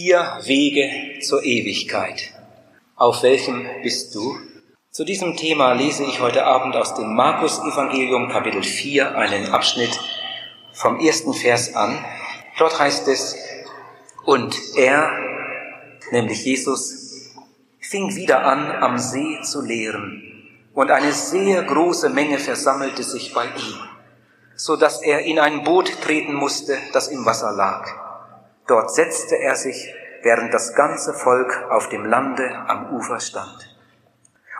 Vier Wege zur Ewigkeit. Auf welchem bist du? Zu diesem Thema lese ich heute Abend aus dem Markus Evangelium Kapitel 4 einen Abschnitt vom ersten Vers an. Dort heißt es, und er, nämlich Jesus, fing wieder an, am See zu lehren, und eine sehr große Menge versammelte sich bei ihm, so dass er in ein Boot treten musste, das im Wasser lag Dort setzte er sich, während das ganze Volk auf dem Lande am Ufer stand.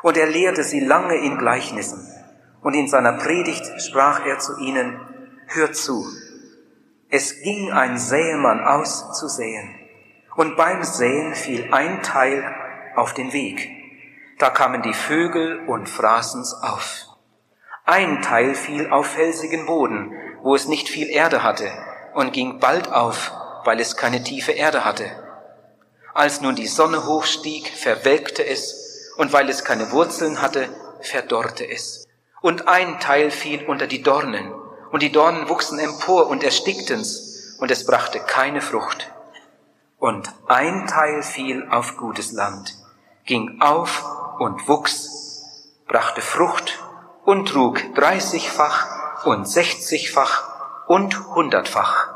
Und er lehrte sie lange in Gleichnissen. Und in seiner Predigt sprach er zu ihnen, hört zu. Es ging ein Säemann aus zu säen. Und beim Säen fiel ein Teil auf den Weg. Da kamen die Vögel und fraßen's auf. Ein Teil fiel auf felsigen Boden, wo es nicht viel Erde hatte, und ging bald auf, weil es keine tiefe Erde hatte. Als nun die Sonne hochstieg, verwelkte es, und weil es keine Wurzeln hatte, verdorrte es. Und ein Teil fiel unter die Dornen, und die Dornen wuchsen empor und erstickten's, und es brachte keine Frucht. Und ein Teil fiel auf gutes Land, ging auf und wuchs, brachte Frucht und trug dreißigfach und sechzigfach und hundertfach.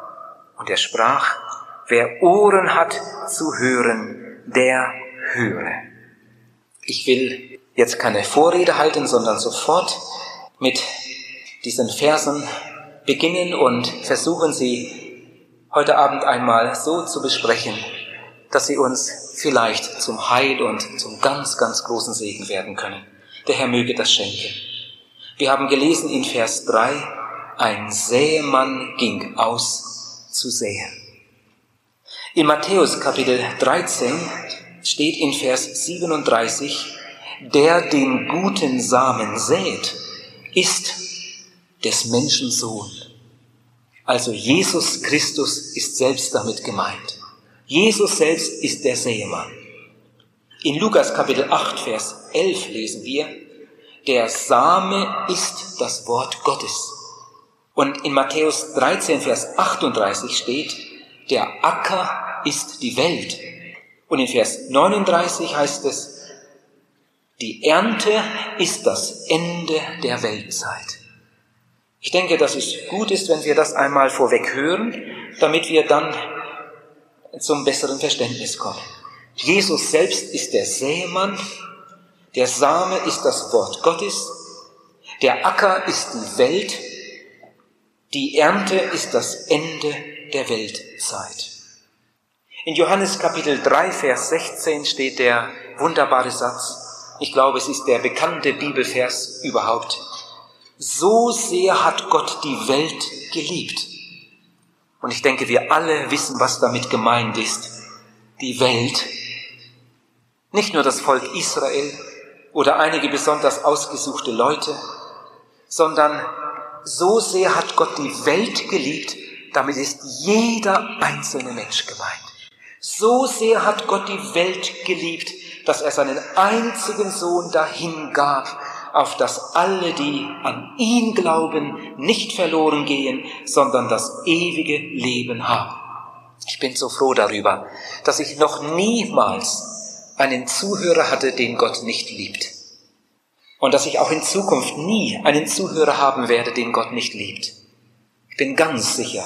Und er sprach, wer Ohren hat zu hören, der höre. Ich will jetzt keine Vorrede halten, sondern sofort mit diesen Versen beginnen und versuchen sie heute Abend einmal so zu besprechen, dass sie uns vielleicht zum Heil und zum ganz, ganz großen Segen werden können. Der Herr möge das schenken. Wir haben gelesen in Vers 3, ein Sämann ging aus zu säen. In Matthäus Kapitel 13 steht in Vers 37, der den guten Samen sät, ist des Menschen Sohn. Also Jesus Christus ist selbst damit gemeint. Jesus selbst ist der Sämann. In Lukas Kapitel 8, Vers 11 lesen wir, der Same ist das Wort Gottes. Und in Matthäus 13, Vers 38 steht, der Acker ist die Welt. Und in Vers 39 heißt es, die Ernte ist das Ende der Weltzeit. Ich denke, dass es gut ist, wenn wir das einmal vorweg hören, damit wir dann zum besseren Verständnis kommen. Jesus selbst ist der Sämann, der Same ist das Wort Gottes, der Acker ist die Welt die Ernte ist das Ende der Weltzeit. In Johannes Kapitel 3, Vers 16 steht der wunderbare Satz. Ich glaube, es ist der bekannte Bibelvers überhaupt. So sehr hat Gott die Welt geliebt. Und ich denke, wir alle wissen, was damit gemeint ist. Die Welt, nicht nur das Volk Israel oder einige besonders ausgesuchte Leute, sondern so sehr hat Gott die Welt geliebt, damit ist jeder einzelne Mensch gemeint. So sehr hat Gott die Welt geliebt, dass er seinen einzigen Sohn dahin gab, auf dass alle, die an ihn glauben, nicht verloren gehen, sondern das ewige Leben haben. Ich bin so froh darüber, dass ich noch niemals einen Zuhörer hatte, den Gott nicht liebt und dass ich auch in Zukunft nie einen Zuhörer haben werde, den Gott nicht liebt. Ich bin ganz sicher,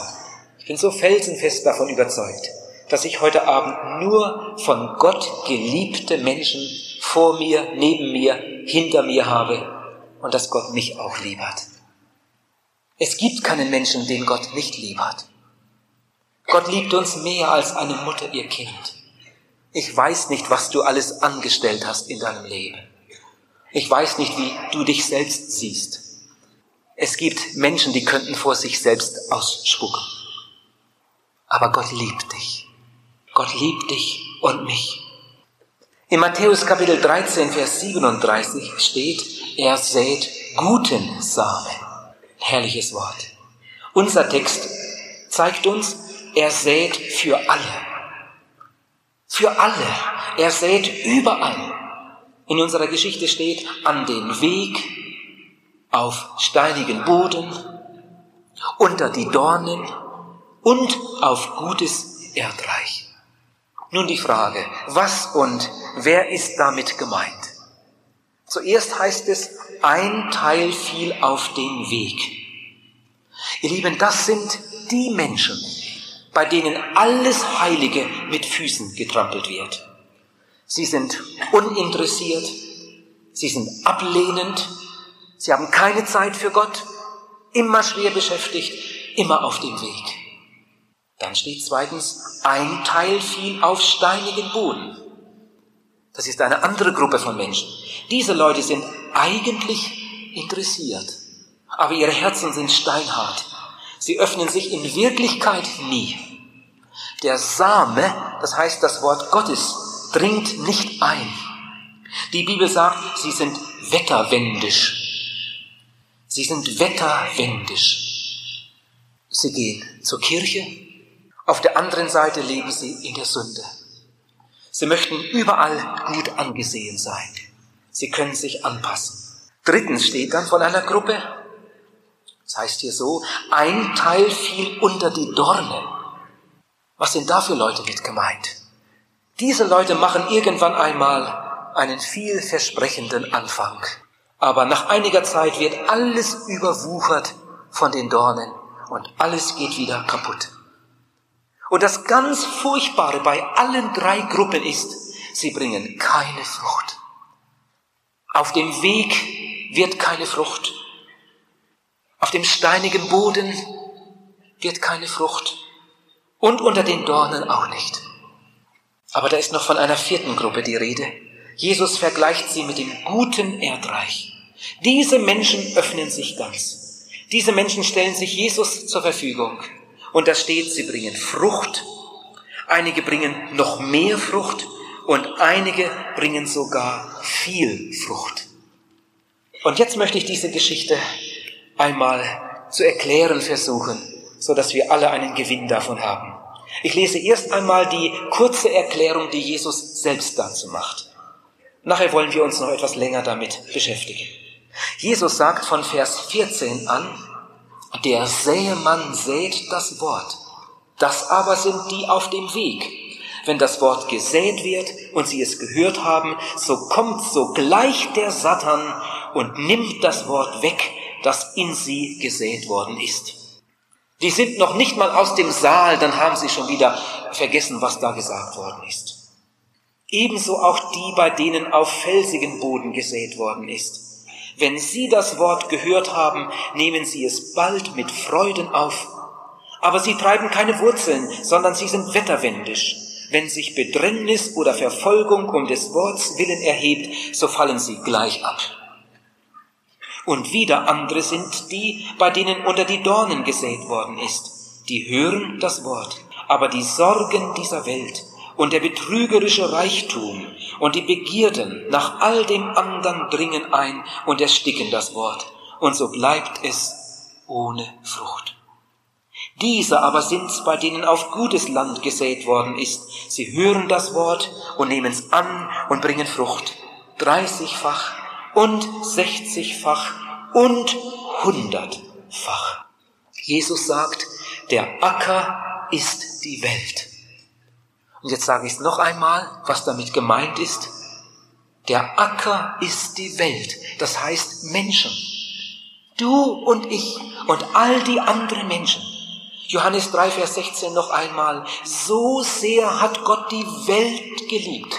ich bin so felsenfest davon überzeugt, dass ich heute Abend nur von Gott geliebte Menschen vor mir, neben mir, hinter mir habe und dass Gott mich auch lieb hat. Es gibt keinen Menschen, den Gott nicht lieb hat. Gott liebt uns mehr als eine Mutter ihr Kind. Ich weiß nicht, was du alles angestellt hast in deinem Leben. Ich weiß nicht, wie du dich selbst siehst. Es gibt Menschen, die könnten vor sich selbst ausspucken. Aber Gott liebt dich. Gott liebt dich und mich. In Matthäus Kapitel 13, Vers 37 steht, er sät guten Samen. Herrliches Wort. Unser Text zeigt uns, er sät für alle. Für alle. Er sät überall in unserer Geschichte steht, an den Weg, auf steinigen Boden, unter die Dornen und auf gutes Erdreich. Nun die Frage, was und wer ist damit gemeint? Zuerst heißt es, ein Teil fiel auf den Weg. Ihr Lieben, das sind die Menschen, bei denen alles Heilige mit Füßen getrampelt wird. Sie sind uninteressiert, sie sind ablehnend, sie haben keine Zeit für Gott, immer schwer beschäftigt, immer auf dem Weg. Dann steht zweitens, ein Teil fiel auf steinigen Boden. Das ist eine andere Gruppe von Menschen. Diese Leute sind eigentlich interessiert, aber ihre Herzen sind steinhart. Sie öffnen sich in Wirklichkeit nie. Der Same, das heißt das Wort Gottes, dringt nicht ein. Die Bibel sagt, sie sind wetterwendisch. Sie sind wetterwendisch. Sie gehen zur Kirche, auf der anderen Seite leben sie in der Sünde. Sie möchten überall gut angesehen sein. Sie können sich anpassen. Drittens steht dann von einer Gruppe, das heißt hier so, ein Teil fiel unter die Dornen. Was sind da für Leute mit gemeint? Diese Leute machen irgendwann einmal einen vielversprechenden Anfang. Aber nach einiger Zeit wird alles überwuchert von den Dornen und alles geht wieder kaputt. Und das ganz Furchtbare bei allen drei Gruppen ist, sie bringen keine Frucht. Auf dem Weg wird keine Frucht. Auf dem steinigen Boden wird keine Frucht. Und unter den Dornen auch nicht. Aber da ist noch von einer vierten Gruppe die Rede. Jesus vergleicht sie mit dem guten Erdreich. Diese Menschen öffnen sich ganz. Diese Menschen stellen sich Jesus zur Verfügung. Und da steht, sie bringen Frucht. Einige bringen noch mehr Frucht und einige bringen sogar viel Frucht. Und jetzt möchte ich diese Geschichte einmal zu erklären versuchen, so dass wir alle einen Gewinn davon haben. Ich lese erst einmal die kurze Erklärung, die Jesus selbst dazu macht. Nachher wollen wir uns noch etwas länger damit beschäftigen. Jesus sagt von Vers 14 an, der Säemann sät das Wort. Das aber sind die auf dem Weg. Wenn das Wort gesät wird und sie es gehört haben, so kommt sogleich der Satan und nimmt das Wort weg, das in sie gesät worden ist. Die sind noch nicht mal aus dem Saal, dann haben sie schon wieder vergessen, was da gesagt worden ist. Ebenso auch die, bei denen auf felsigen Boden gesät worden ist. Wenn Sie das Wort gehört haben, nehmen Sie es bald mit Freuden auf. Aber Sie treiben keine Wurzeln, sondern Sie sind wetterwendisch. Wenn sich Bedrängnis oder Verfolgung um des Worts willen erhebt, so fallen Sie gleich ab. Und wieder andere sind die, bei denen unter die Dornen gesät worden ist. Die hören das Wort, aber die Sorgen dieser Welt und der betrügerische Reichtum und die Begierden nach all dem anderen dringen ein und ersticken das Wort, und so bleibt es ohne Frucht. Diese aber sind's, bei denen auf gutes Land gesät worden ist. Sie hören das Wort und nehmen's an und bringen Frucht. Dreißigfach und sechzigfach und hundertfach. Jesus sagt, der Acker ist die Welt. Und jetzt sage ich es noch einmal, was damit gemeint ist. Der Acker ist die Welt, das heißt Menschen. Du und ich und all die anderen Menschen. Johannes 3, Vers 16 noch einmal. So sehr hat Gott die Welt geliebt.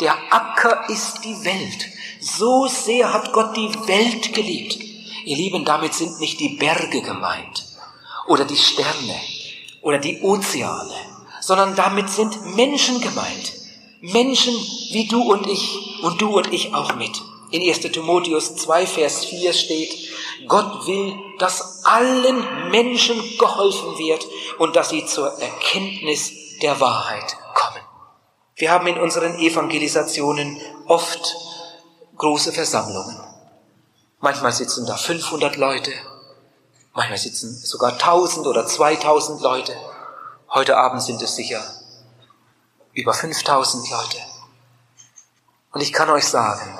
Der Acker ist die Welt. So sehr hat Gott die Welt geliebt. Ihr Lieben, damit sind nicht die Berge gemeint oder die Sterne oder die Ozeane sondern damit sind Menschen gemeint. Menschen wie du und ich und du und ich auch mit. In 1. Timotheus 2, Vers 4 steht, Gott will, dass allen Menschen geholfen wird und dass sie zur Erkenntnis der Wahrheit kommen. Wir haben in unseren Evangelisationen oft große Versammlungen. Manchmal sitzen da 500 Leute, manchmal sitzen sogar 1000 oder 2000 Leute. Heute Abend sind es sicher über 5000 Leute. Und ich kann euch sagen,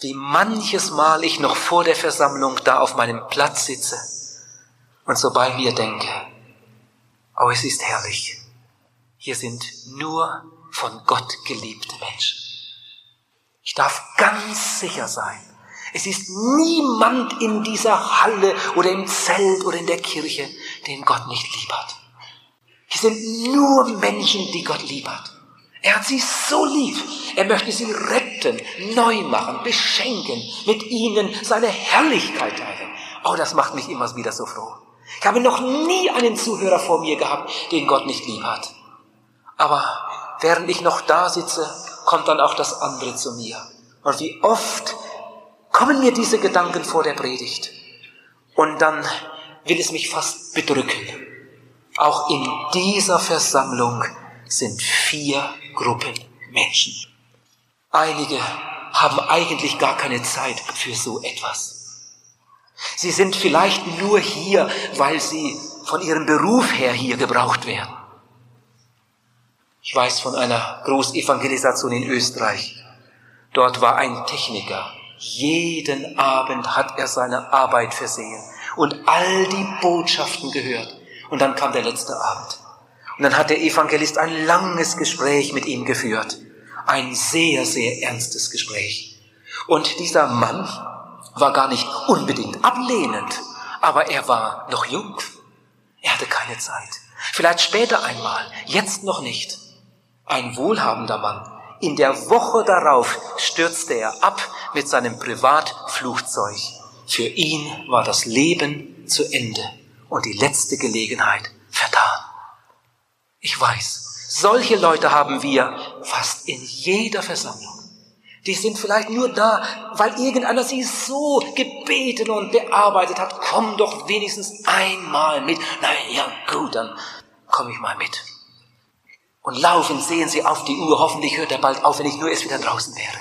wie manches Mal ich noch vor der Versammlung da auf meinem Platz sitze und so bei mir denke, oh, es ist herrlich. Hier sind nur von Gott geliebte Menschen. Ich darf ganz sicher sein, es ist niemand in dieser Halle oder im Zelt oder in der Kirche, den Gott nicht lieb hat. Hier sind nur Menschen, die Gott lieb hat. Er hat sie so lieb. Er möchte sie retten, neu machen, beschenken, mit ihnen seine Herrlichkeit teilen. Oh, das macht mich immer wieder so froh. Ich habe noch nie einen Zuhörer vor mir gehabt, den Gott nicht lieb hat. Aber während ich noch da sitze, kommt dann auch das andere zu mir. Und wie oft kommen mir diese Gedanken vor der Predigt. Und dann will es mich fast bedrücken. Auch in dieser Versammlung sind vier Gruppen Menschen. Einige haben eigentlich gar keine Zeit für so etwas. Sie sind vielleicht nur hier, weil sie von ihrem Beruf her hier gebraucht werden. Ich weiß von einer Großevangelisation in Österreich. Dort war ein Techniker. Jeden Abend hat er seine Arbeit versehen und all die Botschaften gehört. Und dann kam der letzte Abend. Und dann hat der Evangelist ein langes Gespräch mit ihm geführt. Ein sehr, sehr ernstes Gespräch. Und dieser Mann war gar nicht unbedingt ablehnend, aber er war noch jung. Er hatte keine Zeit. Vielleicht später einmal, jetzt noch nicht. Ein wohlhabender Mann. In der Woche darauf stürzte er ab mit seinem Privatflugzeug. Für ihn war das Leben zu Ende und die letzte Gelegenheit vertan. Ich weiß, solche Leute haben wir fast in jeder Versammlung. Die sind vielleicht nur da, weil irgendeiner sie so gebeten und bearbeitet hat. Komm doch wenigstens einmal mit. Nein, ja gut, dann komme ich mal mit. Und laufen sehen sie auf die Uhr. Hoffentlich hört er bald auf, wenn ich nur erst wieder draußen wäre.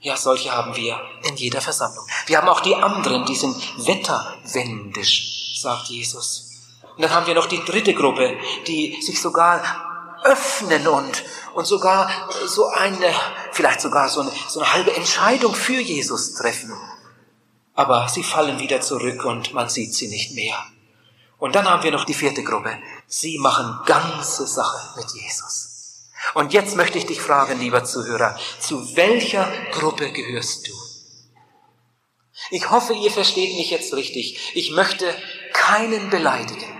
Ja, solche haben wir in jeder Versammlung. Wir haben auch die anderen, die sind wetterwendisch, sagt Jesus. Und dann haben wir noch die dritte Gruppe, die sich sogar öffnen und, und sogar so eine, vielleicht sogar so eine, so eine halbe Entscheidung für Jesus treffen. Aber sie fallen wieder zurück und man sieht sie nicht mehr. Und dann haben wir noch die vierte Gruppe. Sie machen ganze Sache mit Jesus. Und jetzt möchte ich dich fragen, lieber Zuhörer, zu welcher Gruppe gehörst du? Ich hoffe, ihr versteht mich jetzt richtig. Ich möchte keinen beleidigen.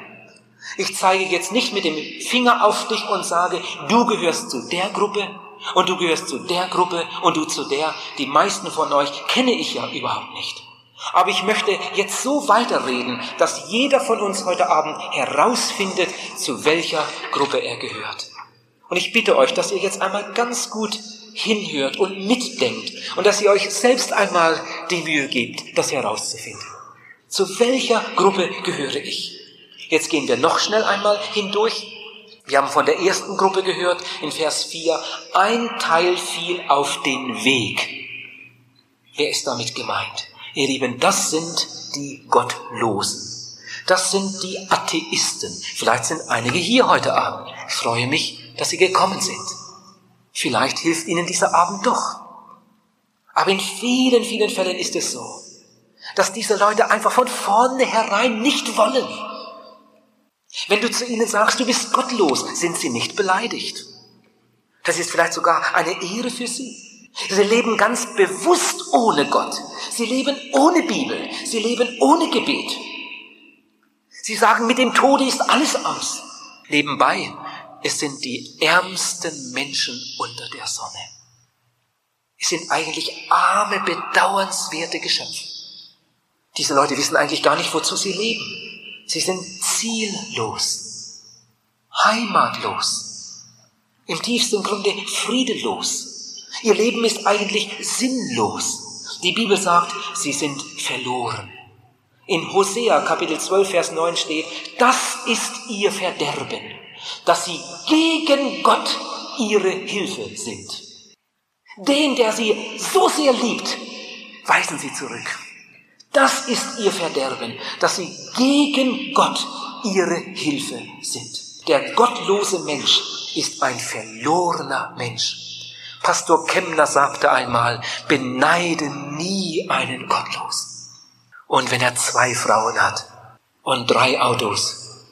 Ich zeige jetzt nicht mit dem Finger auf dich und sage, du gehörst zu der Gruppe und du gehörst zu der Gruppe und du zu der. Die meisten von euch kenne ich ja überhaupt nicht. Aber ich möchte jetzt so weiterreden, dass jeder von uns heute Abend herausfindet, zu welcher Gruppe er gehört. Und ich bitte euch, dass ihr jetzt einmal ganz gut hinhört und mitdenkt und dass ihr euch selbst einmal die Mühe gebt, das herauszufinden. Zu welcher Gruppe gehöre ich? Jetzt gehen wir noch schnell einmal hindurch. Wir haben von der ersten Gruppe gehört in Vers 4, ein Teil fiel auf den Weg. Wer ist damit gemeint? Ihr Lieben, das sind die Gottlosen. Das sind die Atheisten. Vielleicht sind einige hier heute Abend. Ich freue mich, dass sie gekommen sind. Vielleicht hilft ihnen dieser Abend doch. Aber in vielen, vielen Fällen ist es so, dass diese Leute einfach von vornherein nicht wollen. Wenn du zu ihnen sagst, du bist gottlos, sind sie nicht beleidigt. Das ist vielleicht sogar eine Ehre für sie. Sie leben ganz bewusst ohne Gott. Sie leben ohne Bibel. Sie leben ohne Gebet. Sie sagen, mit dem Tode ist alles aus. Nebenbei, es sind die ärmsten Menschen unter der Sonne. Es sind eigentlich arme, bedauernswerte Geschöpfe. Diese Leute wissen eigentlich gar nicht, wozu sie leben. Sie sind ziellos, heimatlos, im tiefsten Grunde friedelos. Ihr Leben ist eigentlich sinnlos. Die Bibel sagt, sie sind verloren. In Hosea Kapitel 12, Vers 9 steht, das ist ihr Verderben, dass sie gegen Gott ihre Hilfe sind. Den, der sie so sehr liebt, weisen sie zurück. Das ist ihr Verderben, dass sie gegen Gott ihre Hilfe sind. Der gottlose Mensch ist ein verlorener Mensch. Pastor Kemner sagte einmal, beneide nie einen Gottlosen. Und wenn er zwei Frauen hat und drei Autos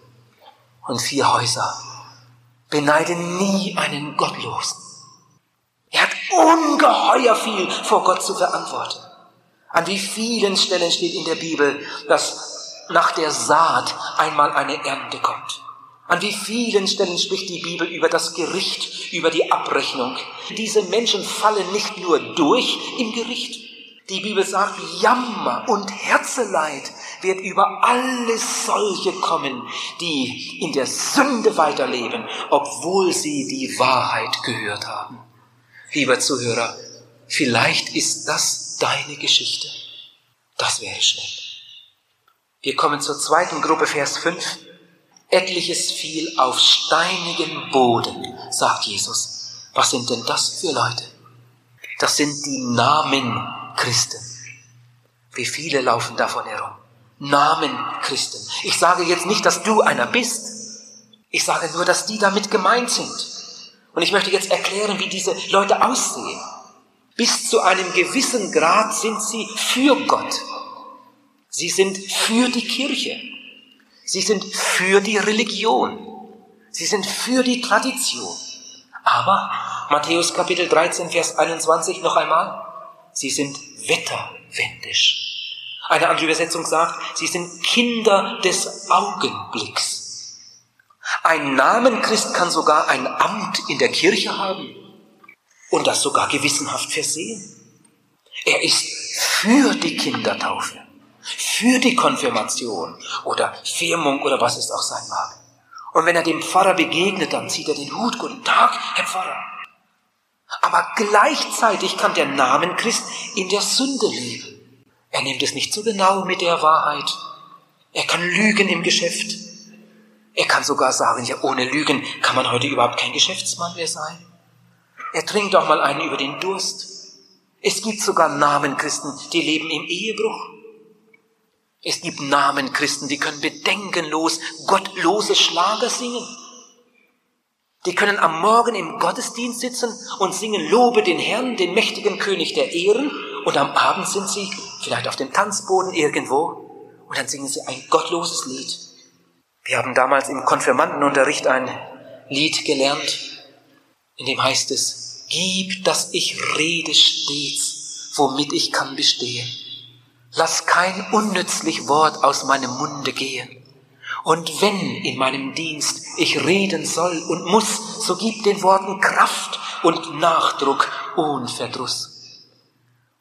und vier Häuser, Beneide nie einen Gottlosen. Er hat ungeheuer viel vor Gott zu verantworten. An wie vielen Stellen steht in der Bibel, dass nach der Saat einmal eine Ernte kommt. An wie vielen Stellen spricht die Bibel über das Gericht, über die Abrechnung. Diese Menschen fallen nicht nur durch im Gericht. Die Bibel sagt, Jammer und Herzeleid wird über alle solche kommen, die in der Sünde weiterleben, obwohl sie die Wahrheit gehört haben. Lieber Zuhörer, vielleicht ist das deine Geschichte. Das wäre schlimm. Wir kommen zur zweiten Gruppe, Vers 5. Etliches fiel auf steinigen Boden, sagt Jesus. Was sind denn das für Leute? Das sind die Namen Christen. Wie viele laufen davon herum? Namen Christen. Ich sage jetzt nicht, dass du einer bist. Ich sage nur, dass die damit gemeint sind. Und ich möchte jetzt erklären, wie diese Leute aussehen. Bis zu einem gewissen Grad sind sie für Gott. Sie sind für die Kirche. Sie sind für die Religion. Sie sind für die Tradition. Aber Matthäus Kapitel 13, Vers 21 noch einmal. Sie sind wetterwendisch. Eine andere Übersetzung sagt, sie sind Kinder des Augenblicks. Ein Namenchrist kann sogar ein Amt in der Kirche haben und das sogar gewissenhaft versehen. Er ist für die Kindertaufe für die Konfirmation oder Firmung oder was es auch sein mag. Und wenn er dem Pfarrer begegnet, dann zieht er den Hut, guten Tag, Herr Pfarrer. Aber gleichzeitig kann der Namen Christ in der Sünde leben. Er nimmt es nicht so genau mit der Wahrheit. Er kann lügen im Geschäft. Er kann sogar sagen, ja, ohne Lügen kann man heute überhaupt kein Geschäftsmann mehr sein. Er trinkt auch mal einen über den Durst. Es gibt sogar Namenchristen, die leben im Ehebruch. Es gibt Namen Christen, die können bedenkenlos gottlose Schlager singen. Die können am Morgen im Gottesdienst sitzen und singen Lobe den Herrn, den mächtigen König der Ehren, und am Abend sind sie vielleicht auf dem Tanzboden irgendwo und dann singen sie ein gottloses Lied. Wir haben damals im Konfirmandenunterricht ein Lied gelernt, in dem heißt es, Gib, dass ich rede stets, womit ich kann bestehen. Lass kein unnützlich Wort aus meinem Munde gehen. Und wenn in meinem Dienst ich reden soll und muss, so gib den Worten Kraft und Nachdruck und Verdruss.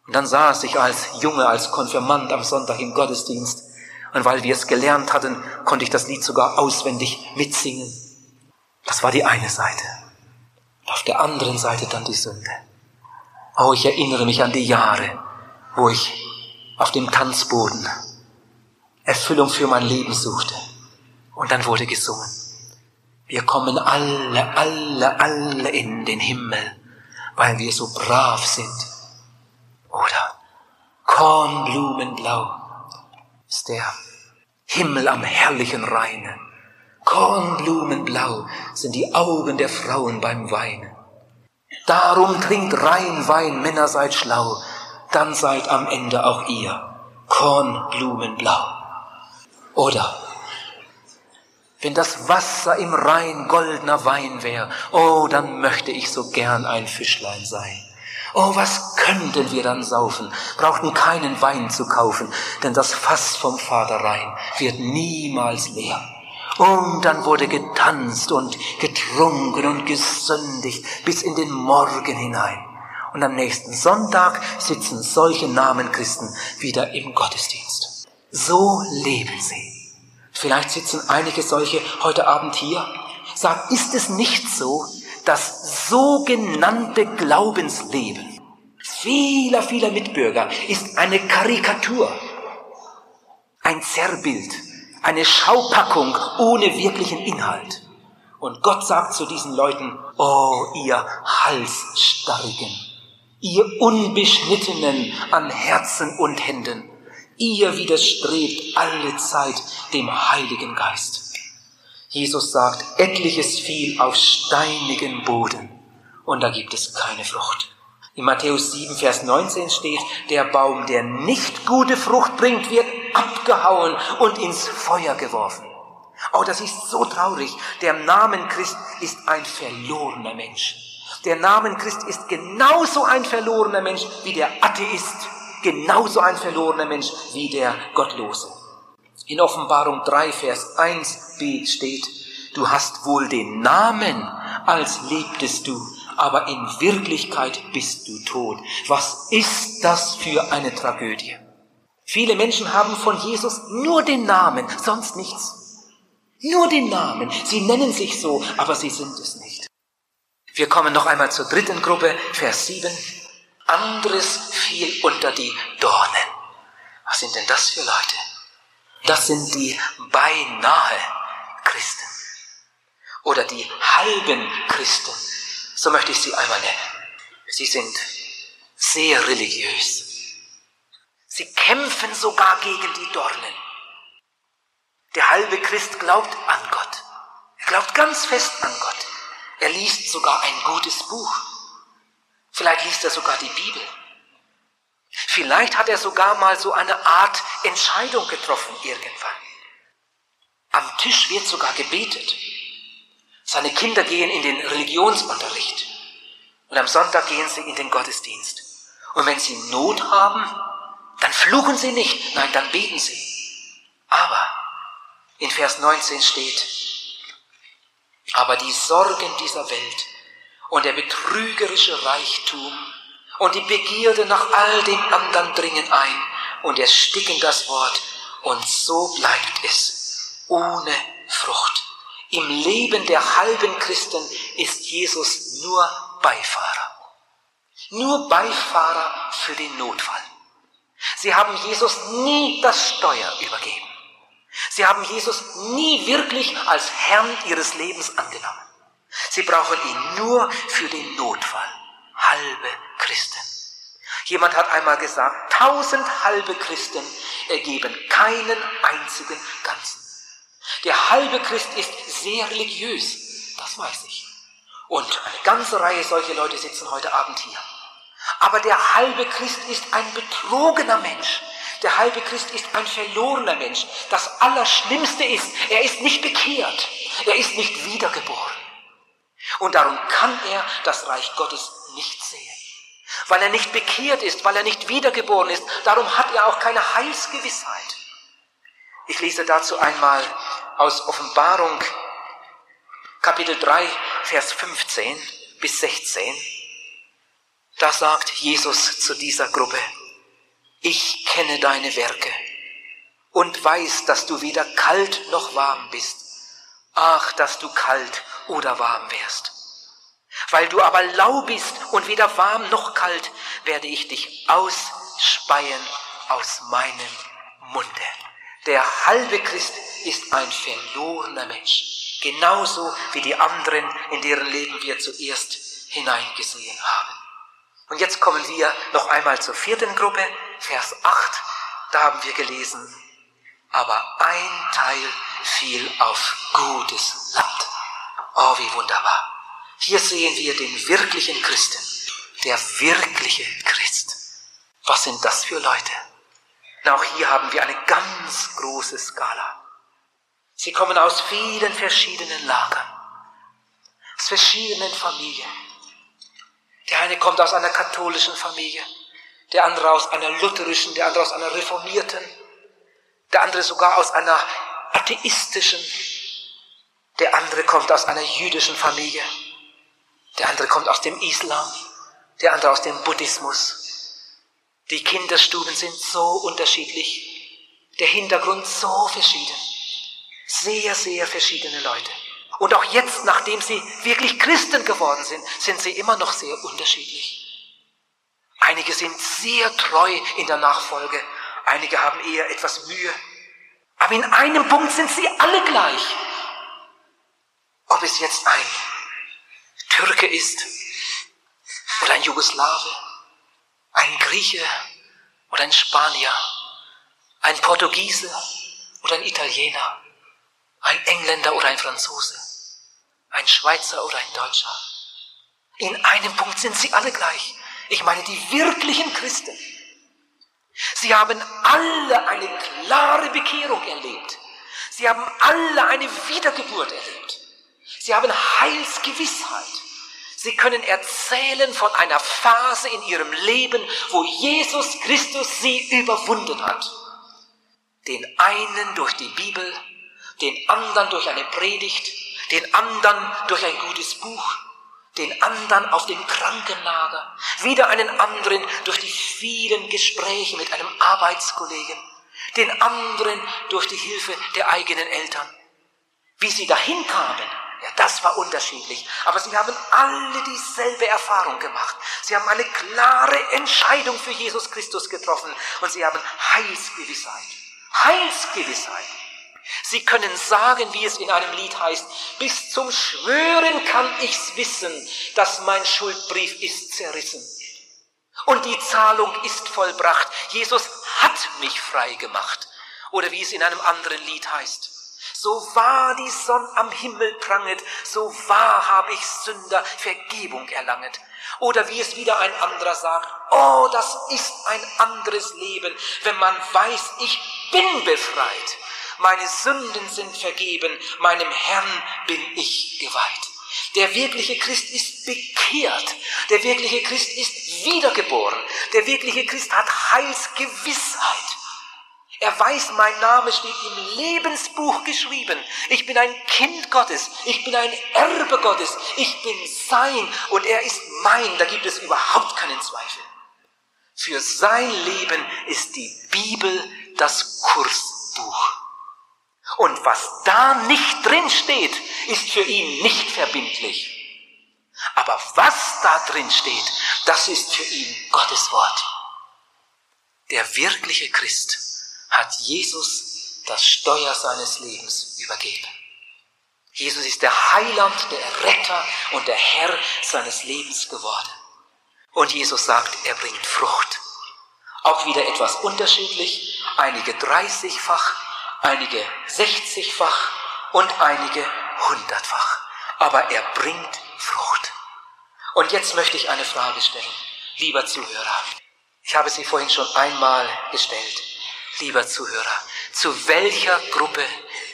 Und dann saß ich als Junge, als Konfirmand am Sonntag im Gottesdienst. Und weil wir es gelernt hatten, konnte ich das Lied sogar auswendig mitsingen. Das war die eine Seite. Auf der anderen Seite dann die Sünde. Oh, ich erinnere mich an die Jahre, wo ich auf dem Tanzboden Erfüllung für mein Leben suchte. Und dann wurde gesungen. Wir kommen alle, alle, alle in den Himmel, weil wir so brav sind. Oder Kornblumenblau ist der Himmel am herrlichen Rheine. Kornblumenblau sind die Augen der Frauen beim Weinen. Darum trinkt Rheinwein, Männer seid schlau, dann seid am Ende auch ihr Kornblumenblau. Oder wenn das Wasser im Rhein goldener Wein wäre, oh, dann möchte ich so gern ein Fischlein sein. Oh, was könnten wir dann saufen, brauchten keinen Wein zu kaufen, denn das Fass vom Vater Rhein wird niemals leer. Und dann wurde getanzt und getrunken und gesündigt bis in den Morgen hinein. Und am nächsten Sonntag sitzen solche Namenchristen wieder im Gottesdienst. So leben sie. Vielleicht sitzen einige solche heute Abend hier. Sag, ist es nicht so, dass sogenannte Glaubensleben vieler, vieler Mitbürger ist eine Karikatur, ein Zerrbild, eine Schaupackung ohne wirklichen Inhalt. Und Gott sagt zu diesen Leuten, oh ihr Halsstarrigen, ihr Unbeschnittenen an Herzen und Händen, ihr widerstrebt alle Zeit dem Heiligen Geist. Jesus sagt, etliches fiel auf steinigen Boden und da gibt es keine Frucht. In Matthäus 7, Vers 19 steht, der Baum, der nicht gute Frucht bringt, wird abgehauen und ins Feuer geworfen. Oh, das ist so traurig. Der Namen Christ ist ein verlorener Mensch. Der Namen Christ ist genauso ein verlorener Mensch wie der Atheist, genauso ein verlorener Mensch wie der Gottlose. In Offenbarung 3, Vers 1b steht, du hast wohl den Namen, als lebtest du, aber in Wirklichkeit bist du tot. Was ist das für eine Tragödie? Viele Menschen haben von Jesus nur den Namen, sonst nichts. Nur den Namen. Sie nennen sich so, aber sie sind es nicht. Wir kommen noch einmal zur dritten Gruppe, Vers 7. Anderes fiel unter die Dornen. Was sind denn das für Leute? Das sind die beinahe Christen oder die halben Christen. So möchte ich sie einmal nennen. Sie sind sehr religiös. Sie kämpfen sogar gegen die Dornen. Der halbe Christ glaubt an Gott. Er glaubt ganz fest an Gott. Er liest sogar ein gutes Buch. Vielleicht liest er sogar die Bibel. Vielleicht hat er sogar mal so eine Art Entscheidung getroffen irgendwann. Am Tisch wird sogar gebetet. Seine Kinder gehen in den Religionsunterricht. Und am Sonntag gehen sie in den Gottesdienst. Und wenn sie Not haben, dann fluchen sie nicht, nein, dann beten sie. Aber in Vers 19 steht, aber die Sorgen dieser Welt und der betrügerische Reichtum und die Begierde nach all dem anderen dringen ein und ersticken das Wort und so bleibt es ohne Frucht. Im Leben der halben Christen ist Jesus nur Beifahrer. Nur Beifahrer für den Notfall. Sie haben Jesus nie das Steuer übergeben. Sie haben Jesus nie wirklich als Herrn ihres Lebens angenommen. Sie brauchen ihn nur für den Notfall. Halbe Christen. Jemand hat einmal gesagt, tausend halbe Christen ergeben keinen einzigen ganzen. Der halbe Christ ist sehr religiös, das weiß ich. Und eine ganze Reihe solcher Leute sitzen heute Abend hier. Aber der halbe Christ ist ein betrogener Mensch. Der halbe Christ ist ein verlorener Mensch. Das Allerschlimmste ist, er ist nicht bekehrt. Er ist nicht wiedergeboren. Und darum kann er das Reich Gottes nicht sehen. Weil er nicht bekehrt ist, weil er nicht wiedergeboren ist. Darum hat er auch keine Heilsgewissheit. Ich lese dazu einmal aus Offenbarung Kapitel 3, Vers 15 bis 16. Da sagt Jesus zu dieser Gruppe, ich kenne deine Werke und weiß, dass du weder kalt noch warm bist. Ach, dass du kalt oder warm wärst. Weil du aber lau bist und weder warm noch kalt, werde ich dich ausspeien aus meinem Munde. Der halbe Christ ist ein verlorener Mensch, genauso wie die anderen, in deren Leben wir zuerst hineingesehen haben. Und jetzt kommen wir noch einmal zur vierten Gruppe, Vers 8. Da haben wir gelesen, aber ein Teil fiel auf gutes Land. Oh, wie wunderbar. Hier sehen wir den wirklichen Christen, der wirkliche Christ. Was sind das für Leute? Auch hier haben wir eine ganz große Skala. Sie kommen aus vielen verschiedenen Lagern, aus verschiedenen Familien. Der eine kommt aus einer katholischen Familie, der andere aus einer lutherischen, der andere aus einer reformierten, der andere sogar aus einer atheistischen, der andere kommt aus einer jüdischen Familie, der andere kommt aus dem Islam, der andere aus dem Buddhismus, die Kinderstuben sind so unterschiedlich, der Hintergrund so verschieden. Sehr, sehr verschiedene Leute. Und auch jetzt, nachdem sie wirklich Christen geworden sind, sind sie immer noch sehr unterschiedlich. Einige sind sehr treu in der Nachfolge, einige haben eher etwas Mühe. Aber in einem Punkt sind sie alle gleich. Ob es jetzt ein Türke ist oder ein Jugoslawe ein Grieche oder ein Spanier, ein Portugiese oder ein Italiener, ein Engländer oder ein Franzose, ein Schweizer oder ein Deutscher. In einem Punkt sind sie alle gleich. Ich meine die wirklichen Christen. Sie haben alle eine klare Bekehrung erlebt. Sie haben alle eine Wiedergeburt erlebt. Sie haben Heilsgewissheit. Sie können erzählen von einer Phase in ihrem Leben, wo Jesus Christus sie überwunden hat. Den einen durch die Bibel, den anderen durch eine Predigt, den anderen durch ein gutes Buch, den anderen auf dem Krankenlager, wieder einen anderen durch die vielen Gespräche mit einem Arbeitskollegen, den anderen durch die Hilfe der eigenen Eltern. Wie sie dahin kamen, ja, das war unterschiedlich. Aber sie haben alle dieselbe Erfahrung gemacht. Sie haben eine klare Entscheidung für Jesus Christus getroffen und sie haben Heilsgewissheit. Heilsgewissheit. Sie können sagen, wie es in einem Lied heißt, bis zum Schwören kann ich's wissen, dass mein Schuldbrief ist zerrissen. Und die Zahlung ist vollbracht. Jesus hat mich frei gemacht. Oder wie es in einem anderen Lied heißt. So wahr die Sonne am Himmel pranget, so wahr habe ich Sünder Vergebung erlanget. Oder wie es wieder ein anderer sagt, oh, das ist ein anderes Leben, wenn man weiß, ich bin befreit. Meine Sünden sind vergeben, meinem Herrn bin ich geweiht. Der wirkliche Christ ist bekehrt. Der wirkliche Christ ist wiedergeboren. Der wirkliche Christ hat Heilsgewissheit. Er weiß, mein Name steht im Lebensbuch geschrieben. Ich bin ein Kind Gottes. Ich bin ein Erbe Gottes. Ich bin sein und er ist mein. Da gibt es überhaupt keinen Zweifel. Für sein Leben ist die Bibel das Kursbuch. Und was da nicht drin steht, ist für ihn nicht verbindlich. Aber was da drin steht, das ist für ihn Gottes Wort. Der wirkliche Christ hat Jesus das Steuer seines Lebens übergeben. Jesus ist der Heiland, der Retter und der Herr seines Lebens geworden. Und Jesus sagt, er bringt Frucht. Auch wieder etwas unterschiedlich, einige 30-fach, einige 60-fach und einige 100-fach. Aber er bringt Frucht. Und jetzt möchte ich eine Frage stellen, lieber Zuhörer. Ich habe sie vorhin schon einmal gestellt lieber Zuhörer, zu welcher Gruppe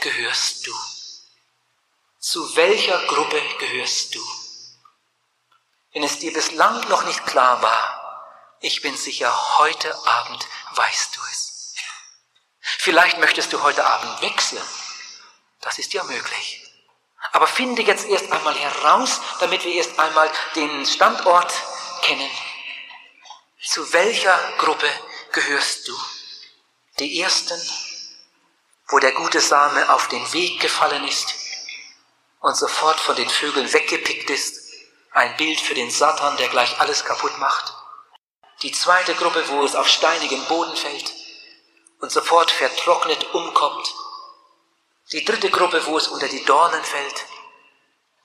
gehörst du? Zu welcher Gruppe gehörst du? Wenn es dir bislang noch nicht klar war, ich bin sicher, heute Abend weißt du es. Vielleicht möchtest du heute Abend wechseln. Das ist ja möglich. Aber finde jetzt erst einmal heraus, damit wir erst einmal den Standort kennen. Zu welcher Gruppe gehörst du? Die ersten, wo der gute Same auf den Weg gefallen ist und sofort von den Vögeln weggepickt ist, ein Bild für den Satan, der gleich alles kaputt macht. Die zweite Gruppe, wo es auf steinigen Boden fällt und sofort vertrocknet umkommt. Die dritte Gruppe, wo es unter die Dornen fällt.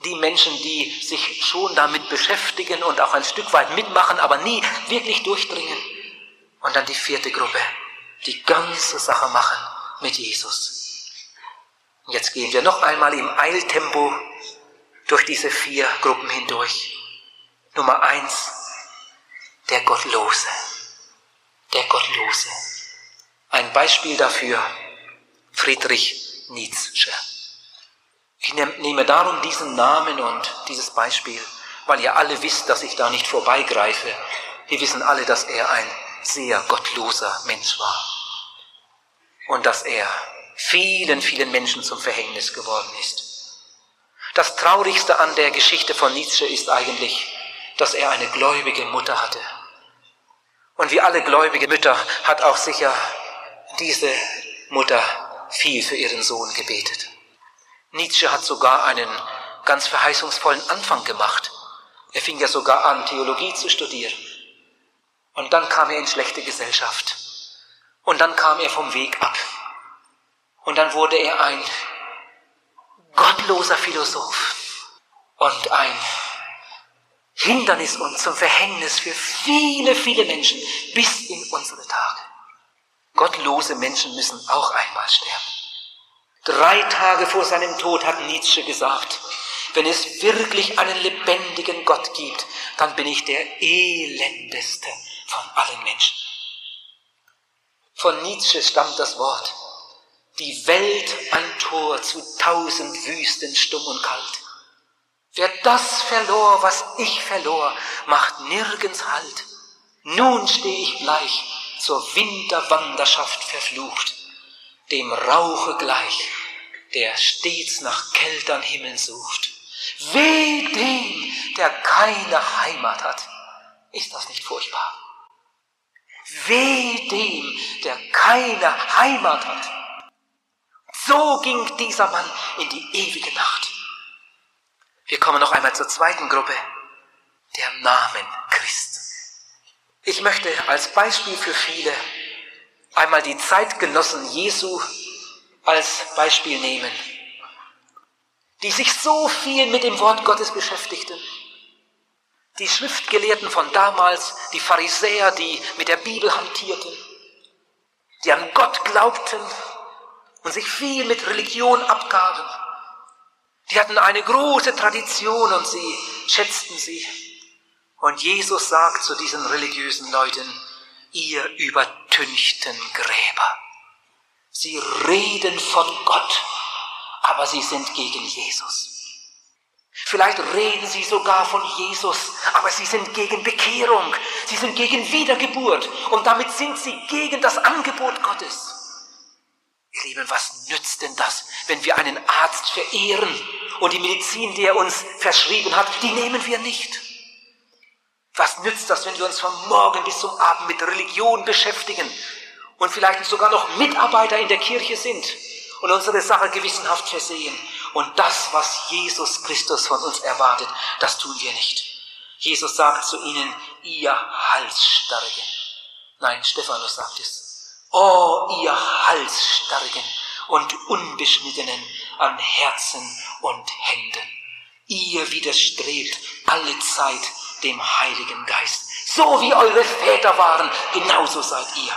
Die Menschen, die sich schon damit beschäftigen und auch ein Stück weit mitmachen, aber nie wirklich durchdringen. Und dann die vierte Gruppe, die ganze Sache machen mit Jesus. Jetzt gehen wir noch einmal im Eiltempo durch diese vier Gruppen hindurch. Nummer eins, der Gottlose. Der Gottlose. Ein Beispiel dafür, Friedrich Nietzsche. Ich nehme darum diesen Namen und dieses Beispiel, weil ihr alle wisst, dass ich da nicht vorbeigreife. Wir wissen alle, dass er ein sehr gottloser Mensch war. Und dass er vielen, vielen Menschen zum Verhängnis geworden ist. Das Traurigste an der Geschichte von Nietzsche ist eigentlich, dass er eine gläubige Mutter hatte. Und wie alle gläubige Mütter hat auch sicher diese Mutter viel für ihren Sohn gebetet. Nietzsche hat sogar einen ganz verheißungsvollen Anfang gemacht. Er fing ja sogar an, Theologie zu studieren. Und dann kam er in schlechte Gesellschaft. Und dann kam er vom Weg ab. Und dann wurde er ein gottloser Philosoph und ein Hindernis und zum Verhängnis für viele, viele Menschen bis in unsere Tage. Gottlose Menschen müssen auch einmal sterben. Drei Tage vor seinem Tod hat Nietzsche gesagt, wenn es wirklich einen lebendigen Gott gibt, dann bin ich der elendeste von allen Menschen. Von Nietzsche stammt das Wort, Die Welt ein Tor zu tausend Wüsten stumm und kalt. Wer das verlor, was ich verlor, macht nirgends Halt. Nun steh ich bleich, zur Winterwanderschaft verflucht, dem Rauche gleich, der stets nach kältern Himmeln sucht. Weh dem, der keine Heimat hat. Ist das nicht furchtbar? Weh dem, der keine Heimat hat. So ging dieser Mann in die ewige Nacht. Wir kommen noch einmal zur zweiten Gruppe, der Namen Christ. Ich möchte als Beispiel für viele einmal die Zeitgenossen Jesu als Beispiel nehmen, die sich so viel mit dem Wort Gottes beschäftigten. Die Schriftgelehrten von damals, die Pharisäer, die mit der Bibel hantierten, die an Gott glaubten und sich viel mit Religion abgaben die hatten eine große Tradition und sie schätzten sie. Und Jesus sagt zu diesen religiösen Leuten, ihr übertünchten Gräber. Sie reden von Gott, aber sie sind gegen Jesus. Vielleicht reden sie sogar von Jesus, aber sie sind gegen Bekehrung, sie sind gegen Wiedergeburt und damit sind sie gegen das Angebot Gottes. Ihr Lieben, was nützt denn das, wenn wir einen Arzt verehren und die Medizin, die er uns verschrieben hat, die nehmen wir nicht? Was nützt das, wenn wir uns von morgen bis zum Abend mit Religion beschäftigen und vielleicht sogar noch Mitarbeiter in der Kirche sind und unsere Sache gewissenhaft versehen und das, was Jesus Christus von uns erwartet, das tun wir nicht. Jesus sagt zu ihnen, ihr Halsstarrigen. Nein, Stephanus sagt es. Oh, ihr Halsstarrigen und Unbeschnittenen an Herzen und Händen. Ihr widerstrebt alle Zeit dem Heiligen Geist. So wie eure Väter waren, genauso seid ihr.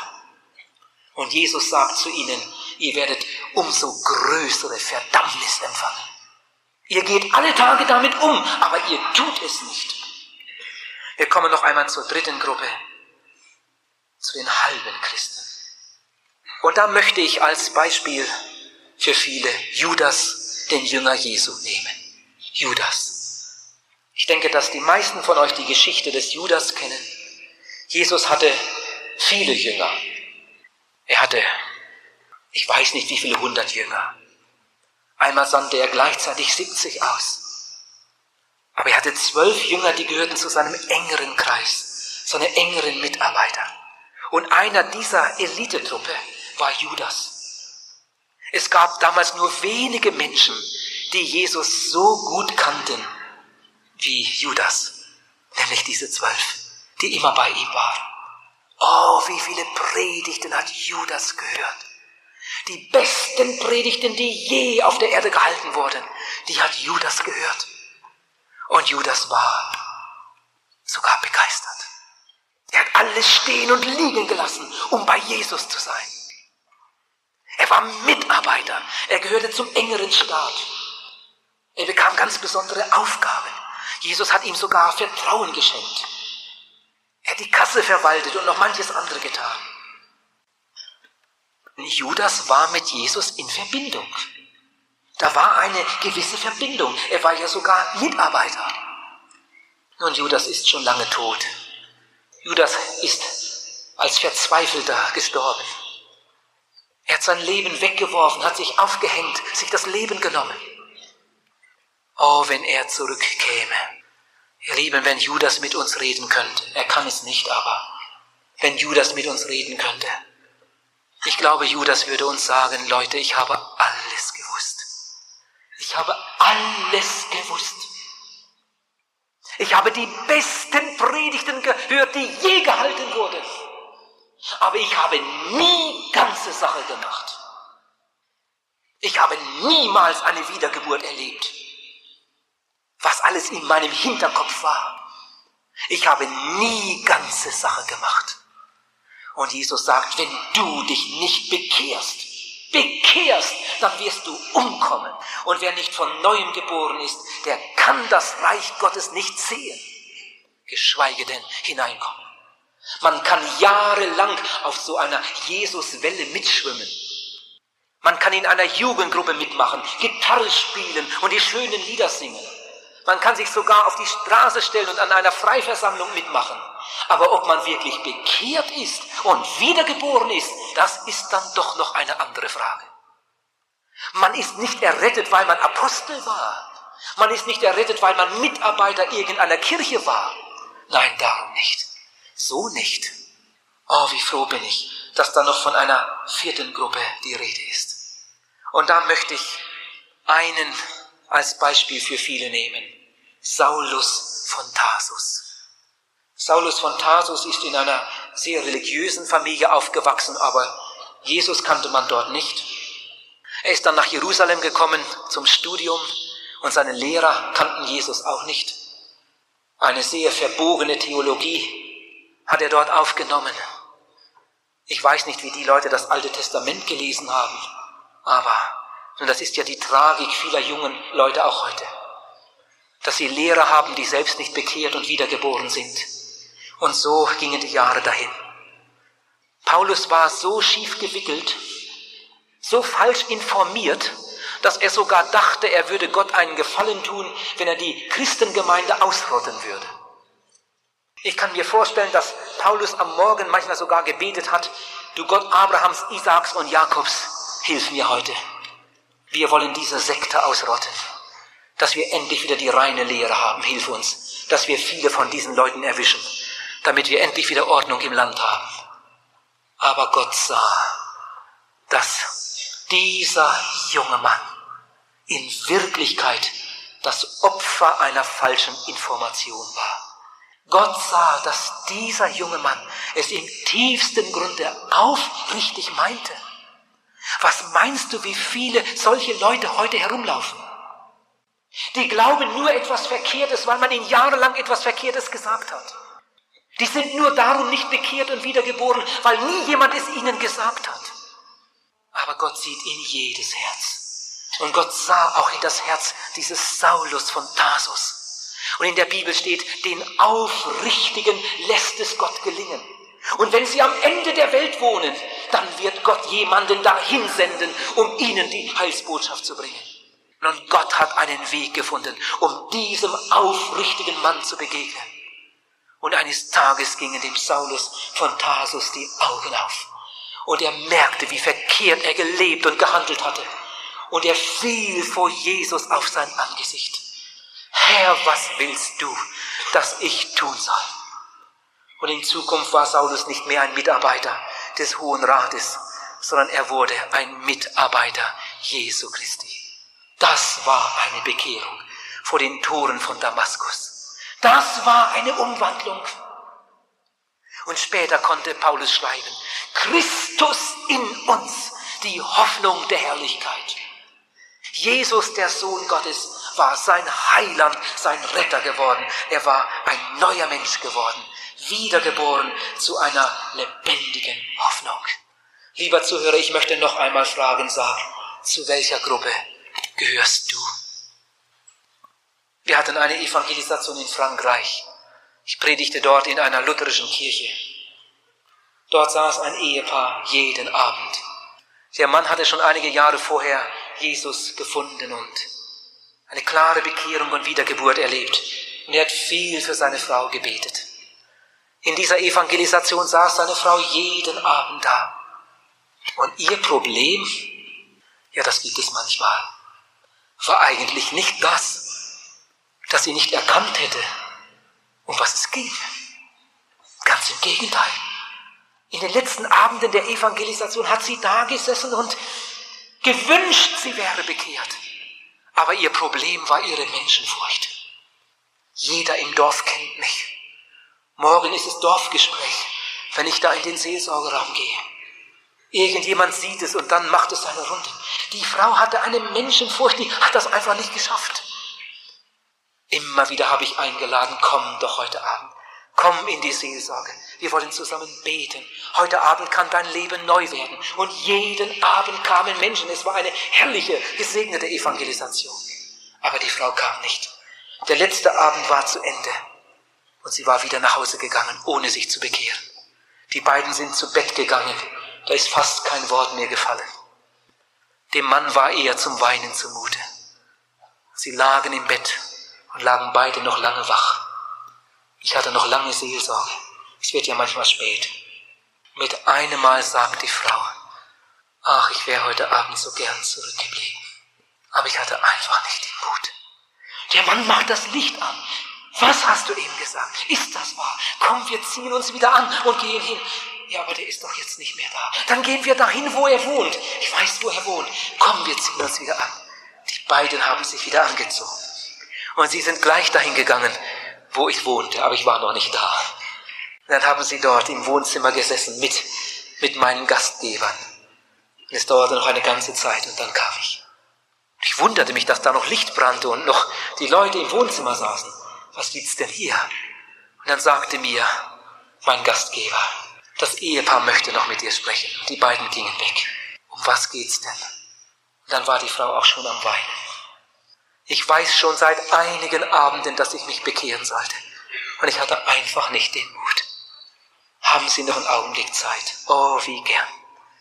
Und Jesus sagt zu ihnen, ihr werdet umso größere Verdammnis empfangen. Ihr geht alle Tage damit um, aber ihr tut es nicht. Wir kommen noch einmal zur dritten Gruppe, zu den halben Christen. Und da möchte ich als Beispiel für viele Judas, den Jünger Jesu, nehmen. Judas. Ich denke, dass die meisten von euch die Geschichte des Judas kennen. Jesus hatte viele Jünger. Er hatte, ich weiß nicht wie viele hundert Jünger. Einmal sandte er gleichzeitig 70 aus. Aber er hatte zwölf Jünger, die gehörten zu seinem engeren Kreis, seine engeren Mitarbeiter. Und einer dieser Elitetruppe war Judas. Es gab damals nur wenige Menschen, die Jesus so gut kannten wie Judas, nämlich diese zwölf, die immer bei ihm waren. Oh, wie viele Predigten hat Judas gehört. Die besten Predigten, die je auf der Erde gehalten wurden, die hat Judas gehört. Und Judas war sogar begeistert. Er hat alles stehen und liegen gelassen, um bei Jesus zu sein. Er war Mitarbeiter. Er gehörte zum engeren Staat. Er bekam ganz besondere Aufgaben. Jesus hat ihm sogar Vertrauen geschenkt. Er hat die Kasse verwaltet und noch manches andere getan. Judas war mit Jesus in Verbindung. Da war eine gewisse Verbindung. Er war ja sogar Mitarbeiter. Nun, Judas ist schon lange tot. Judas ist als Verzweifelter gestorben. Er hat sein Leben weggeworfen, hat sich aufgehängt, sich das Leben genommen. Oh, wenn er zurückkäme. Ihr Lieben, wenn Judas mit uns reden könnte. Er kann es nicht, aber wenn Judas mit uns reden könnte. Ich glaube, Judas würde uns sagen, Leute, ich habe alles gewusst. Ich habe alles gewusst. Ich habe die besten Predigten gehört, die je gehalten wurden. Aber ich habe nie ganze Sache gemacht. Ich habe niemals eine Wiedergeburt erlebt. Was alles in meinem Hinterkopf war. Ich habe nie ganze Sache gemacht. Und Jesus sagt, wenn du dich nicht bekehrst, bekehrst, dann wirst du umkommen. Und wer nicht von neuem geboren ist, der kann das Reich Gottes nicht sehen, geschweige denn hineinkommen. Man kann jahrelang auf so einer Jesuswelle mitschwimmen. Man kann in einer Jugendgruppe mitmachen, Gitarre spielen und die schönen Lieder singen. Man kann sich sogar auf die Straße stellen und an einer Freiversammlung mitmachen. Aber ob man wirklich bekehrt ist und wiedergeboren ist, das ist dann doch noch eine andere Frage. Man ist nicht errettet, weil man Apostel war. Man ist nicht errettet, weil man Mitarbeiter irgendeiner Kirche war. Nein, darum nicht. So nicht. Oh, wie froh bin ich, dass da noch von einer vierten Gruppe die Rede ist. Und da möchte ich einen als Beispiel für viele nehmen. Saulus von Tarsus. Saulus von Tarsus ist in einer sehr religiösen Familie aufgewachsen, aber Jesus kannte man dort nicht. Er ist dann nach Jerusalem gekommen zum Studium und seine Lehrer kannten Jesus auch nicht. Eine sehr verbogene Theologie hat er dort aufgenommen. Ich weiß nicht, wie die Leute das Alte Testament gelesen haben, aber das ist ja die Tragik vieler jungen Leute auch heute, dass sie Lehrer haben, die selbst nicht bekehrt und wiedergeboren sind. Und so gingen die Jahre dahin. Paulus war so schief gewickelt, so falsch informiert, dass er sogar dachte, er würde Gott einen Gefallen tun, wenn er die Christengemeinde ausrotten würde. Ich kann mir vorstellen, dass Paulus am Morgen manchmal sogar gebetet hat, du Gott Abrahams, Isaaks und Jakobs, hilf mir heute. Wir wollen diese Sekte ausrotten. Dass wir endlich wieder die reine Lehre haben, hilf uns. Dass wir viele von diesen Leuten erwischen, damit wir endlich wieder Ordnung im Land haben. Aber Gott sah, dass dieser junge Mann in Wirklichkeit das Opfer einer falschen Information war. Gott sah, dass dieser junge Mann es im tiefsten Grunde aufrichtig meinte. Was meinst du, wie viele solche Leute heute herumlaufen? Die glauben nur etwas Verkehrtes, weil man ihnen jahrelang etwas Verkehrtes gesagt hat. Die sind nur darum nicht bekehrt und wiedergeboren, weil nie jemand es ihnen gesagt hat. Aber Gott sieht in jedes Herz. Und Gott sah auch in das Herz dieses Saulus von Tarsus. Und in der Bibel steht, den Aufrichtigen lässt es Gott gelingen. Und wenn sie am Ende der Welt wohnen, dann wird Gott jemanden dahin senden, um ihnen die Heilsbotschaft zu bringen. Und Gott hat einen Weg gefunden, um diesem aufrichtigen Mann zu begegnen. Und eines Tages gingen dem Saulus von Tarsus die Augen auf. Und er merkte, wie verkehrt er gelebt und gehandelt hatte. Und er fiel vor Jesus auf sein Angesicht. Herr, was willst du, dass ich tun soll? Und in Zukunft war Saulus nicht mehr ein Mitarbeiter des Hohen Rates, sondern er wurde ein Mitarbeiter Jesu Christi. Das war eine Bekehrung vor den Toren von Damaskus. Das war eine Umwandlung. Und später konnte Paulus schreiben, Christus in uns, die Hoffnung der Herrlichkeit. Jesus, der Sohn Gottes, war sein Heiland, sein Retter geworden. Er war ein neuer Mensch geworden wiedergeboren zu einer lebendigen Hoffnung. Lieber Zuhörer, ich möchte noch einmal fragen, sag, zu welcher Gruppe gehörst du? Wir hatten eine Evangelisation in Frankreich. Ich predigte dort in einer lutherischen Kirche. Dort saß ein Ehepaar jeden Abend. Der Mann hatte schon einige Jahre vorher Jesus gefunden und eine klare Bekehrung und Wiedergeburt erlebt. Und er hat viel für seine Frau gebetet. In dieser Evangelisation saß seine Frau jeden Abend da. Und ihr Problem, ja, das gibt es manchmal, war eigentlich nicht das, dass sie nicht erkannt hätte, um was es ging. Ganz im Gegenteil. In den letzten Abenden der Evangelisation hat sie da gesessen und gewünscht, sie wäre bekehrt. Aber ihr Problem war ihre Menschenfurcht. Jeder im Dorf kennt mich. Morgen ist es Dorfgespräch, wenn ich da in den Seelsorgeraum gehe. Irgendjemand sieht es und dann macht es eine Runde. Die Frau hatte eine Menschenfurcht, die hat das einfach nicht geschafft. Immer wieder habe ich eingeladen, komm doch heute Abend. Komm in die Seelsorge. Wir wollen zusammen beten. Heute Abend kann dein Leben neu werden. Und jeden Abend kamen Menschen. Es war eine herrliche, gesegnete Evangelisation. Aber die Frau kam nicht. Der letzte Abend war zu Ende. Und sie war wieder nach Hause gegangen, ohne sich zu bekehren. Die beiden sind zu Bett gegangen. Da ist fast kein Wort mehr gefallen. Dem Mann war eher zum Weinen zumute. Sie lagen im Bett und lagen beide noch lange wach. Ich hatte noch lange Seelsorge. Es wird ja manchmal spät. Mit einem Mal sagt die Frau, ach, ich wäre heute Abend so gern zurückgeblieben. Aber ich hatte einfach nicht den Mut. Der Mann macht das Licht an. Was hast du ihm gesagt? Ist das wahr? Komm, wir ziehen uns wieder an und gehen hin. Ja, aber der ist doch jetzt nicht mehr da. Dann gehen wir dahin, wo er wohnt. Ich weiß, wo er wohnt. Komm, wir ziehen uns wieder an. Die beiden haben sich wieder angezogen. Und sie sind gleich dahin gegangen, wo ich wohnte, aber ich war noch nicht da. Dann haben sie dort im Wohnzimmer gesessen mit, mit meinen Gastgebern. Und es dauerte noch eine ganze Zeit und dann kam ich. Ich wunderte mich, dass da noch Licht brannte und noch die Leute im Wohnzimmer saßen. Was gibt's denn hier? Und dann sagte mir mein Gastgeber, das Ehepaar möchte noch mit dir sprechen. Und die beiden gingen weg. Um was geht's denn? Und dann war die Frau auch schon am Weinen. Ich weiß schon seit einigen Abenden, dass ich mich bekehren sollte. Und ich hatte einfach nicht den Mut. Haben Sie noch einen Augenblick Zeit? Oh, wie gern.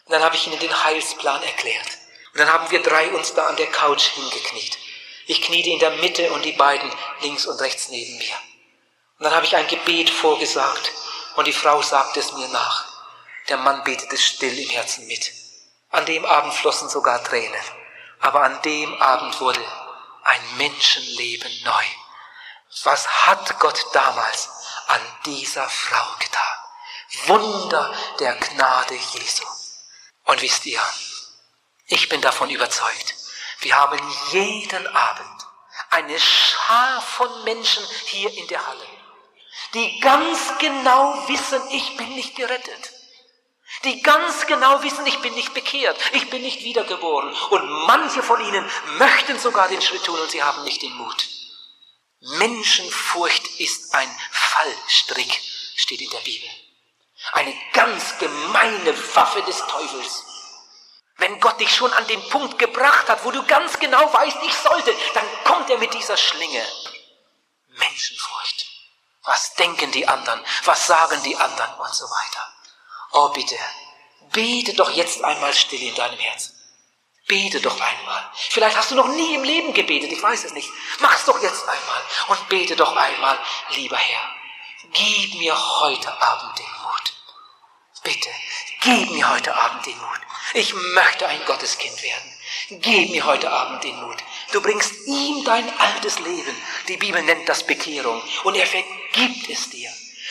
Und dann habe ich Ihnen den Heilsplan erklärt. Und dann haben wir drei uns da an der Couch hingekniet. Ich kniete in der Mitte und die beiden links und rechts neben mir. Und dann habe ich ein Gebet vorgesagt und die Frau sagte es mir nach. Der Mann betete still im Herzen mit. An dem Abend flossen sogar Tränen. Aber an dem Abend wurde ein Menschenleben neu. Was hat Gott damals an dieser Frau getan? Wunder der Gnade Jesu. Und wisst ihr, ich bin davon überzeugt, wir haben jeden Abend eine Schar von Menschen hier in der Halle, die ganz genau wissen, ich bin nicht gerettet. Die ganz genau wissen, ich bin nicht bekehrt, ich bin nicht wiedergeboren. Und manche von ihnen möchten sogar den Schritt tun und sie haben nicht den Mut. Menschenfurcht ist ein Fallstrick, steht in der Bibel. Eine ganz gemeine Waffe des Teufels. Wenn Gott dich schon an den Punkt gebracht hat, wo du ganz genau weißt, ich sollte, dann kommt er mit dieser Schlinge. Menschenfurcht. Was denken die anderen? Was sagen die anderen? Und so weiter. Oh bitte, bete doch jetzt einmal still in deinem Herzen. Bete doch einmal. Vielleicht hast du noch nie im Leben gebetet, ich weiß es nicht. Mach's doch jetzt einmal und bete doch einmal, lieber Herr. Gib mir heute Abend den Mut. Bitte, gib mir heute Abend den Mut. Ich möchte ein Gotteskind werden. Gib mir heute Abend den Mut. Du bringst ihm dein altes Leben. Die Bibel nennt das Bekehrung. Und er vergibt es dir.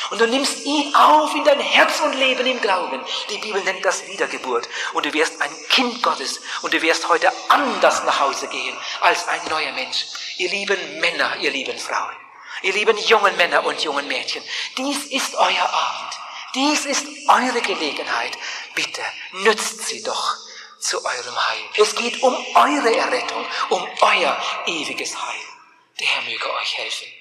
Und du nimmst ihn auf in dein Herz und Leben im Glauben. Die Bibel nennt das Wiedergeburt. Und du wirst ein Kind Gottes. Und du wirst heute anders nach Hause gehen als ein neuer Mensch. Ihr lieben Männer, ihr lieben Frauen. Ihr lieben jungen Männer und jungen Mädchen. Dies ist euer Abend. Dies ist eure Gelegenheit. Bitte nützt sie doch zu eurem Heil. Es geht um eure Errettung, um euer ewiges Heil. Der Herr möge euch helfen.